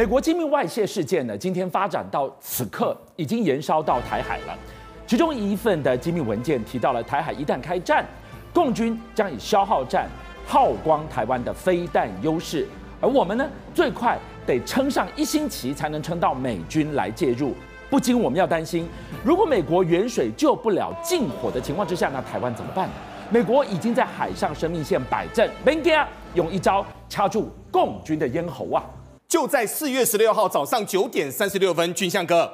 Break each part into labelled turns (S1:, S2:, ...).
S1: 美国机密外泄事件呢，今天发展到此刻，已经延烧到台海了。其中一份的机密文件提到了，台海一旦开战，共军将以消耗战耗光台湾的飞弹优势，而我们呢，最快得撑上一星期才能撑到美军来介入。不禁我们要担心，如果美国远水救不了近火的情况之下，那台湾怎么办？美国已经在海上生命线摆阵，别惊，用一招掐住共军的咽喉啊！
S2: 就在四月十六号早上九点三十六分，军相哥，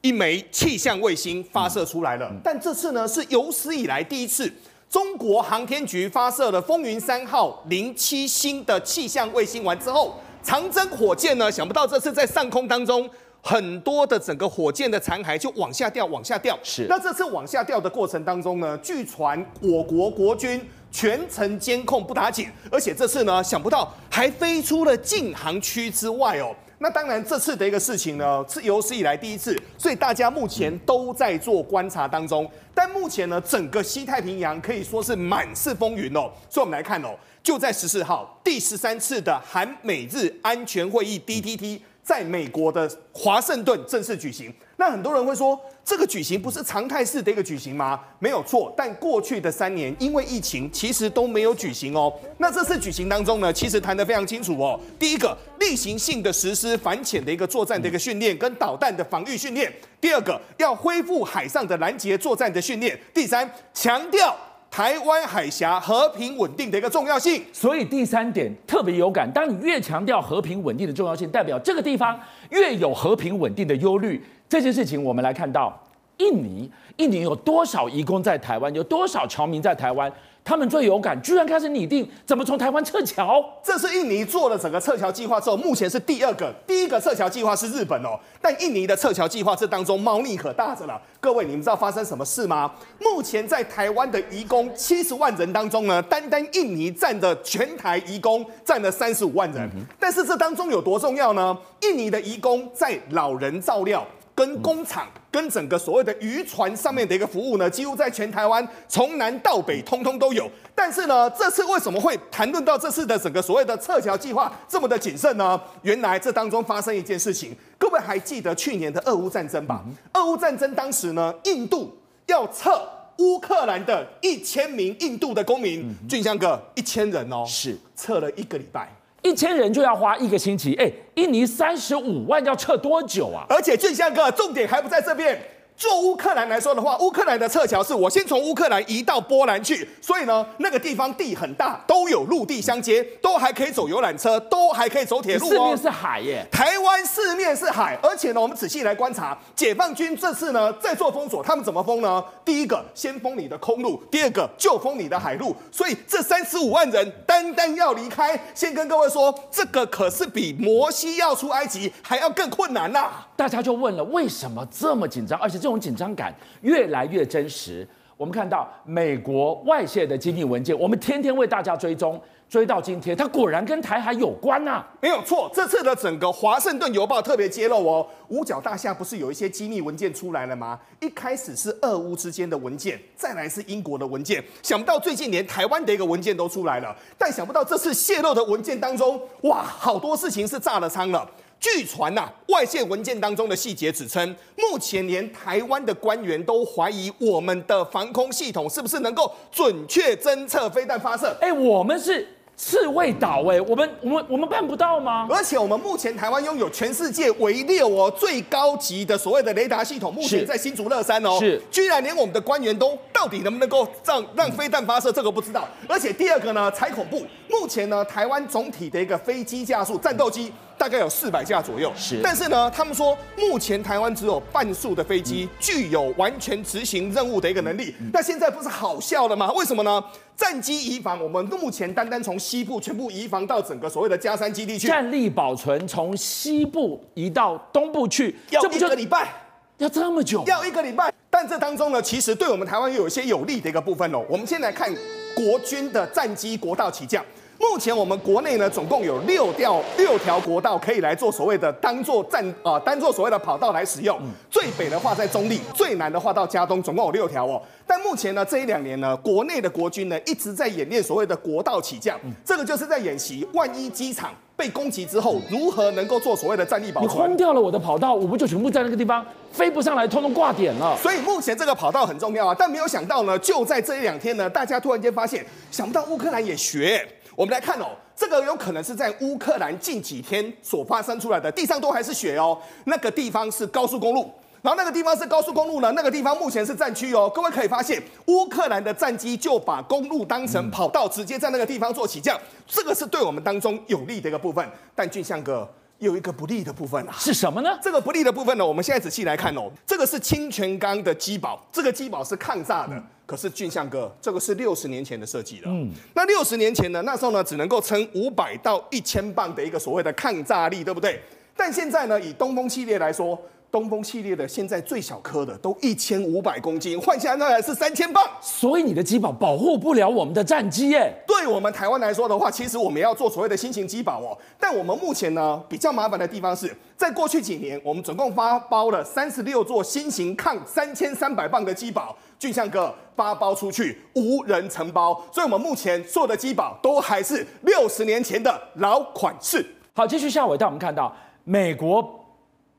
S2: 一枚气象卫星发射出来了。嗯、但这次呢，是有史以来第一次，中国航天局发射了风云三号零七星的气象卫星完之后，长征火箭呢，想不到这次在上空当中。很多的整个火箭的残骸就往下掉，往下掉。
S1: 是。
S2: 那这次往下掉的过程当中呢，据传我国国军全程监控不打紧，而且这次呢，想不到还飞出了禁航区之外哦。那当然，这次的一个事情呢，是有史以来第一次，所以大家目前都在做观察当中。但目前呢，整个西太平洋可以说是满是风云哦。所以我们来看哦，就在十四号，第十三次的韩美日安全会议 （DTT）。在美国的华盛顿正式举行，那很多人会说，这个举行不是常态式的一个举行吗？没有错，但过去的三年因为疫情，其实都没有举行哦。那这次举行当中呢，其实谈得非常清楚哦。第一个，例行性的实施反潜的一个作战的一个训练跟导弹的防御训练；第二个，要恢复海上的拦截作战的训练；第三，强调。台湾海峡和平稳定的一个重要性，
S1: 所以第三点特别有感。当你越强调和平稳定的重要性，代表这个地方越有和平稳定的忧虑。这件事情，我们来看到印尼，印尼有多少移工在台湾，有多少侨民在台湾？他们最有感，居然开始拟定怎么从台湾撤侨。
S2: 这是印尼做了整个撤侨计划之后，目前是第二个，第一个撤侨计划是日本哦。但印尼的撤侨计划这当中猫腻可大着了。各位，你们知道发生什么事吗？目前在台湾的移工七十万人当中呢，单单印尼占的全台移工占了三十五万人。但是这当中有多重要呢？印尼的移工在老人照料。跟工厂、跟整个所谓的渔船上面的一个服务呢，几乎在全台湾从南到北通通都有。但是呢，这次为什么会谈论到这次的整个所谓的撤侨计划这么的谨慎呢？原来这当中发生一件事情，各位还记得去年的俄乌战争吧？俄乌战争当时呢，印度要撤乌克兰的一千名印度的公民，俊香哥一千人哦，
S1: 是
S2: 撤了一个礼拜。
S1: 一千人就要花一个星期，哎，印尼三十五万要撤多久啊？
S2: 而且俊相哥，重点还不在这边。就乌克兰来说的话，乌克兰的撤侨是我先从乌克兰移到波兰去，所以呢，那个地方地很大，都有陆地相接，都还可以走游览车，都还可以走铁路哦。
S1: 四面是海耶，
S2: 台湾四面是海，而且呢，我们仔细来观察，解放军这次呢在做封锁，他们怎么封呢？第一个先封你的空路，第二个就封你的海路，所以这三十五万人单单要离开，先跟各位说，这个可是比摩西要出埃及还要更困难呐、啊。
S1: 大家就问了，为什么这么紧张？而且这这种紧张感越来越真实。我们看到美国外泄的机密文件，我们天天为大家追踪，追到今天，它果然跟台海有关呐、
S2: 没有错，这次的整个《华盛顿邮报》特别揭露哦，五角大厦不是有一些机密文件出来了吗？一开始是俄乌之间的文件，再来是英国的文件，想不到最近连台湾的一个文件都出来了。但想不到这次泄露的文件当中，哇，好多事情是炸了仓了。据传呐，外泄文件当中的细节指称，目前连台湾的官员都怀疑我们的防空系统是不是能够准确侦测飞弹发射。
S1: 哎，我们是。刺猬岛哎，我们我们我们办不到吗？
S2: 而且我们目前台湾拥有全世界唯六哦最高级的所谓的雷达系统，目前在新竹乐山哦，
S1: 是，
S2: 居然连我们的官员都到底能不能够让让飞弹发射，这个不知道。而且第二个呢，才恐怖，目前呢台湾总体的一个飞机架数，战斗机大概有四百架左右，
S1: 是。
S2: 但是呢，他们说目前台湾只有半数的飞机具有完全执行任务的一个能力。那现在不是好笑了吗？为什么呢？战机移防，我们目前单单从西部全部移防到整个所谓的加山基地去。
S1: 战力保存从西部移到东部去，
S2: 要一个礼拜，
S1: 要这么久？
S2: 要一个礼拜。但这当中呢，其实对我们台湾又有一些有利的一个部分哦。我们先来看国军的战机国道起降。目前我们国内呢，总共有六条六条国道可以来做所谓的当做战啊，当做所谓的跑道来使用。最北的话在中立，最南的话到加东，总共有六条哦。但目前呢，这一两年呢，国内的国军呢一直在演练所谓的国道起降，这个就是在演习万一机场被攻击之后，如何能够做所谓的战力保存。
S1: 你轰掉了我的跑道，我不就全部在那个地方飞不上来，通通挂点了。
S2: 所以目前这个跑道很重要啊，但没有想到呢，就在这一两天呢，大家突然间发现，想不到乌克兰也学。我们来看哦，这个有可能是在乌克兰近几天所发生出来的，地上都还是雪哦。那个地方是高速公路，然后那个地方是高速公路呢，那个地方目前是战区哦。各位可以发现，乌克兰的战机就把公路当成跑道，直接在那个地方做起降，这个是对我们当中有利的一个部分。但俊相哥有一个不利的部分啊，
S1: 是什么呢？
S2: 这个不利的部分呢，我们现在仔细来看哦，这个是清泉缸的机堡，这个机堡是抗炸的。可是俊相哥，这个是六十年前的设计了。嗯，那六十年前呢，那时候呢，只能够撑五百到一千磅的一个所谓的抗炸力，对不对？但现在呢，以东风系列来说。东风系列的现在最小颗的都一千五百公斤，换下来是三千磅，
S1: 所以你的机保保护不了我们的战机耶。
S2: 对我们台湾来说的话，其实我们要做所谓的新型机保哦。但我们目前呢，比较麻烦的地方是在过去几年，我们总共发包了三十六座新型抗三千三百磅的机保，俊相哥发包出去无人承包，所以我们目前做的机保都还是六十年前的老款式。
S1: 好，继续下尾带我们看到美国。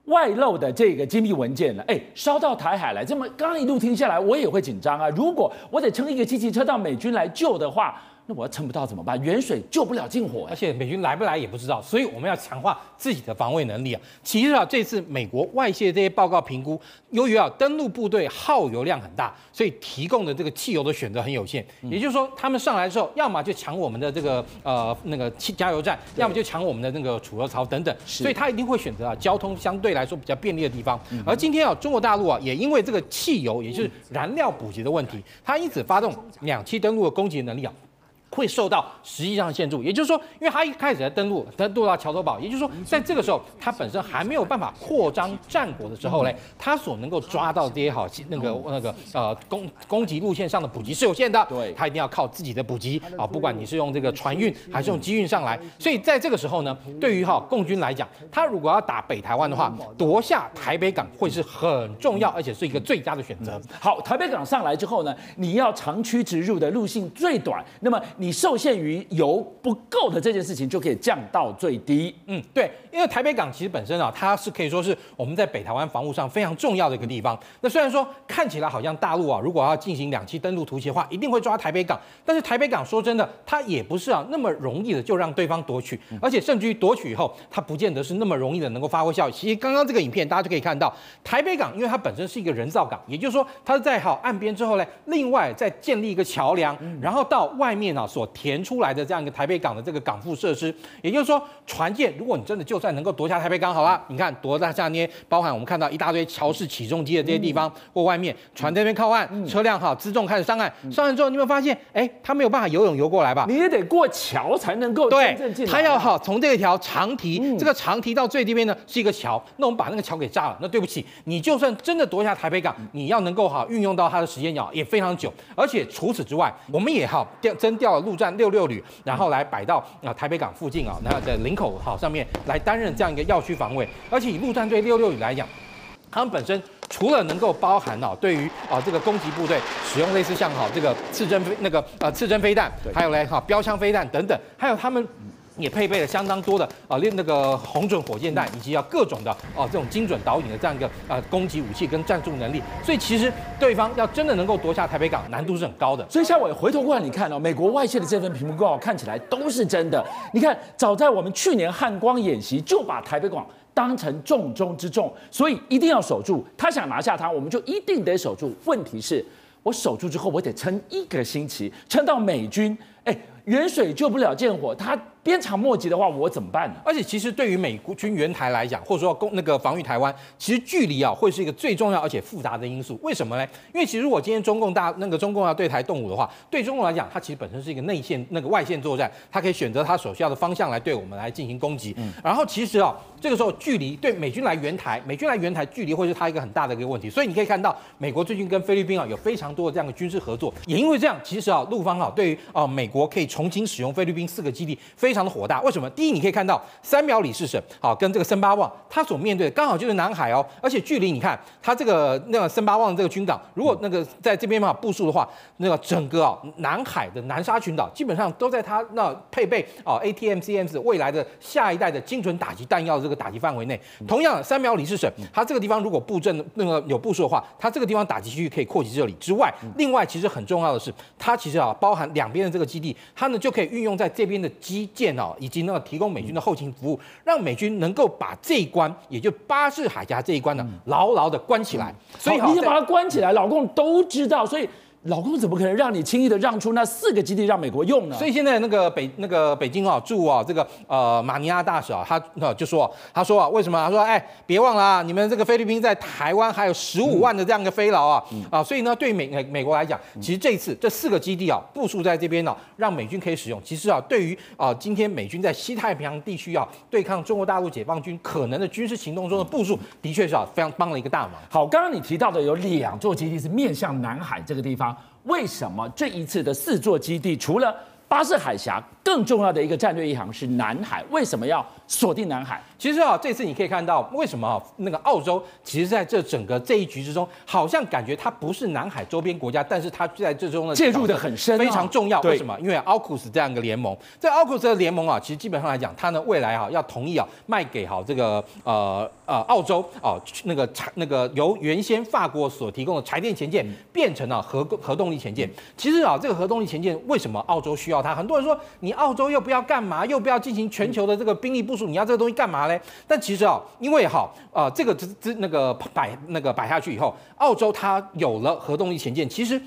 S1: 外漏的这个机密文件了，哎，烧到台海来，这么刚一路停下来，我也会紧张啊。如果我得撑一个机器车到美军来救的话。那我要撑不到怎么办？远水救不了近火，
S3: 而且美军来不来也不知道，所以我们要强化自己的防卫能力啊。其实啊，这次美国外泄这些报告评估，由于啊登陆部队耗油量很大，所以提供的这个汽油的选择很有限。也就是说，他们上来的时候，要么就抢我们的这个呃那个汽加油站，要么就抢我们的那个储油槽等等。所以他一定会选择啊交通相对来说比较便利的地方。而今天啊，中国大陆啊也因为这个汽油也就是燃料补给的问题，它因此发动两栖登陆的攻击能力啊。会受到实际上的限制，也就是说，因为他一开始在登陆，登陆到桥头堡，也就是说，在这个时候，他本身还没有办法扩张战果的时候嘞，他所能够抓到这些好那个那个呃攻攻击路线上的补给是有限的，对，他一定要靠自己的补给啊，不管你是用这个船运还是用机运上来，所以在这个时候呢，对于哈共军来讲，他如果要打北台湾的话，夺下台北港会是很重要，而且是一个最佳的选择。
S1: 好，台北港上来之后呢，你要长驱直入的路径最短，那么。你受限于油不够的这件事情，就可以降到最低。
S3: 嗯，对，因为台北港其实本身啊，它是可以说是我们在北台湾防务上非常重要的一个地方。那虽然说看起来好像大陆啊，如果要进行两栖登陆突袭的话，一定会抓台北港，但是台北港说真的，它也不是啊那么容易的就让对方夺取，而且甚至于夺取以后，它不见得是那么容易的能够发挥效益。其实刚刚这个影片大家就可以看到，台北港因为它本身是一个人造港，也就是说它是在好岸边之后呢，另外再建立一个桥梁，然后到外面啊。所填出来的这样一个台北港的这个港埠设施，也就是说，船舰如果你真的就算能够夺下台北港，好了，你看夺在下面，包含我们看到一大堆桥式起重机的这些地方，或外面船这边靠岸，车辆哈辎重开始上岸，上岸之后你有没有发现，哎，他没有办法游泳游过来吧？
S1: 你也得过桥才能够
S3: 对，他要哈从这条长堤，这个长堤到最这边呢是一个桥，那我们把那个桥给炸了，那对不起，你就算真的夺下台北港，你要能够哈运用到它的时间也非常久，而且除此之外，我们也好调增调了。陆战六六旅，然后来摆到啊台北港附近啊，然后在林口好上面来担任这样一个要区防卫。而且以陆战队六六旅来讲，他们本身除了能够包含啊对于啊这个攻击部队使用类似像好这个刺针飞那个呃刺针飞弹，还有嘞哈标枪飞弹等等，还有他们。也配备了相当多的啊，那那个红准火箭弹，以及要各种的啊这种精准导引的这样一个啊攻击武器跟战术能力，所以其实对方要真的能够夺下台北港，难度是很高的。
S1: 所以，像我回头过来，你看哦，美国外泄的这份评估报告看起来都是真的。你看，早在我们去年汉光演习就把台北港当成重中之重，所以一定要守住。他想拿下它，我们就一定得守住。问题是，我守住之后，我得撑一个星期，撑到美军哎远水救不了近火，他。鞭长莫及的话，我怎么办呢？
S3: 而且其实对于美国军援台来讲，或者说攻那个防御台湾，其实距离啊会是一个最重要而且复杂的因素。为什么呢？因为其实如果今天中共大那个中共要对台动武的话，对中共来讲，它其实本身是一个内线那个外线作战，它可以选择它所需要的方向来对我们来进行攻击。嗯。然后其实啊，这个时候距离对美军来援台，美军来援台距离会是它一个很大的一个问题。所以你可以看到，美国最近跟菲律宾啊有非常多的这样的军事合作。也因为这样，其实啊陆方啊对于啊美国可以重新使用菲律宾四个基地，非常的火大。为什么？第一，你可以看到三秒里士省，好，跟这个森巴旺，它所面对的刚好就是南海哦，而且距离你看它这个那个森巴旺这个军港，如果那个在这边嘛部署的话，那个整个啊南海的南沙群岛基本上都在它那配备啊 A T M C M S 未来的下一代的精准打击弹药的这个打击范围内。同样，三秒里士省，它这个地方如果布阵那个有部署的话，它这个地方打击区域可以扩及这里之外，另外其实很重要的是，它其实啊包含两边的这个基地，它呢就可以运用在这边的基建哦，以及那个提供美军的后勤服务，让美军能够把这一关，也就巴士海峡这一关呢，牢牢的关起来。
S1: 所以你把它关起来，老共都知道，所以。老公怎么可能让你轻易的让出那四个基地让美国用呢？
S3: 所以现在那个北那个北京啊驻啊这个呃马尼拉大使啊，他那就说他说啊为什么？他说哎别忘了啊，你们这个菲律宾在台湾还有十五万的这样一个菲劳啊、嗯、啊，所以呢对美美美国来讲，其实这一次这四个基地啊部署在这边呢、啊，让美军可以使用。其实啊对于啊今天美军在西太平洋地区啊对抗中国大陆解放军可能的军事行动中的部署，的确是啊非常帮了一个大忙。
S1: 好，刚刚你提到的有两座基地是面向南海这个地方。为什么这一次的四座基地，除了巴士海峡，更重要的一个战略一航是南海？为什么要锁定南海？
S3: 其实啊，这次你可以看到，为什么啊，那个澳洲其实在这整个这一局之中，好像感觉它不是南海周边国家，但是它在这中的
S1: 介入的很深，
S3: 非常重要。为什么？因为 AUKUS 这样一个联盟，在 AUKUS 的联盟啊，其实基本上来讲，它呢未来啊要同意啊卖给好这个呃呃澳洲啊那个柴那个由原先法国所提供的柴电前舰变成了核核动力前舰。其实啊，这个核动力前舰为什么澳洲需要它？很多人说你澳洲又不要干嘛，又不要进行全球的这个兵力部署，你要这个东西干嘛嘞？但其实啊，因为哈，呃，这个之之那个摆那个摆下去以后，澳洲它有了核动力潜舰。其实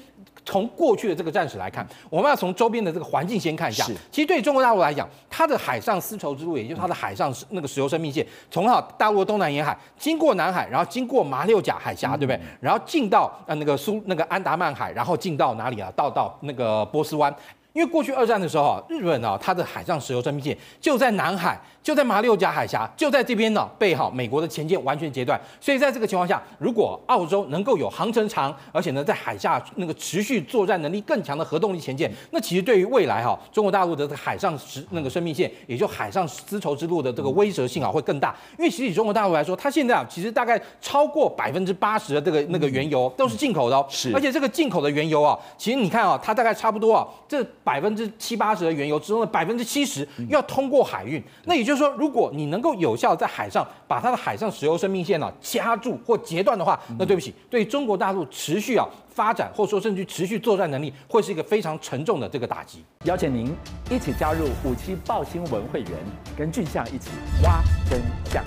S3: 从过去的这个战史来看，我们要从周边的这个环境先看一下。其实对中国大陆来讲，它的海上丝绸之路，也就是它的海上那个石油生命线，从哈大陆的东南沿海经过南海，然后经过马六甲海峡，对不对？然后进到呃那个苏那个安达曼海，然后进到哪里啊？到到那个波斯湾。因为过去二战的时候啊，日本啊，它的海上石油生命线就在南海，就在马六甲海峡，就在这边呢，被哈美国的前舰完全截断。所以在这个情况下，如果澳洲能够有航程长，而且呢在海下那个持续作战能力更强的核动力前舰，那其实对于未来哈中国大陆的海上石那个生命线，也就海上丝绸之路的这个威慑性啊会更大。因为其实以中国大陆来说，它现在啊其实大概超过百分之八十的这个那个原油都是进口的哦，是。而且这个进口的原油啊，其实你看啊，它大概差不多啊这。百分之七八十的原油之中的百分之七十要通过海运，那也就是说，如果你能够有效在海上把它的海上石油生命线呢掐住或截断的话，那对不起，对中国大陆持续啊发展或者说甚至持续作战能力，会是一个非常沉重的这个打击。
S1: 邀请您一起加入五七报新闻会员，跟俊相一起挖真相。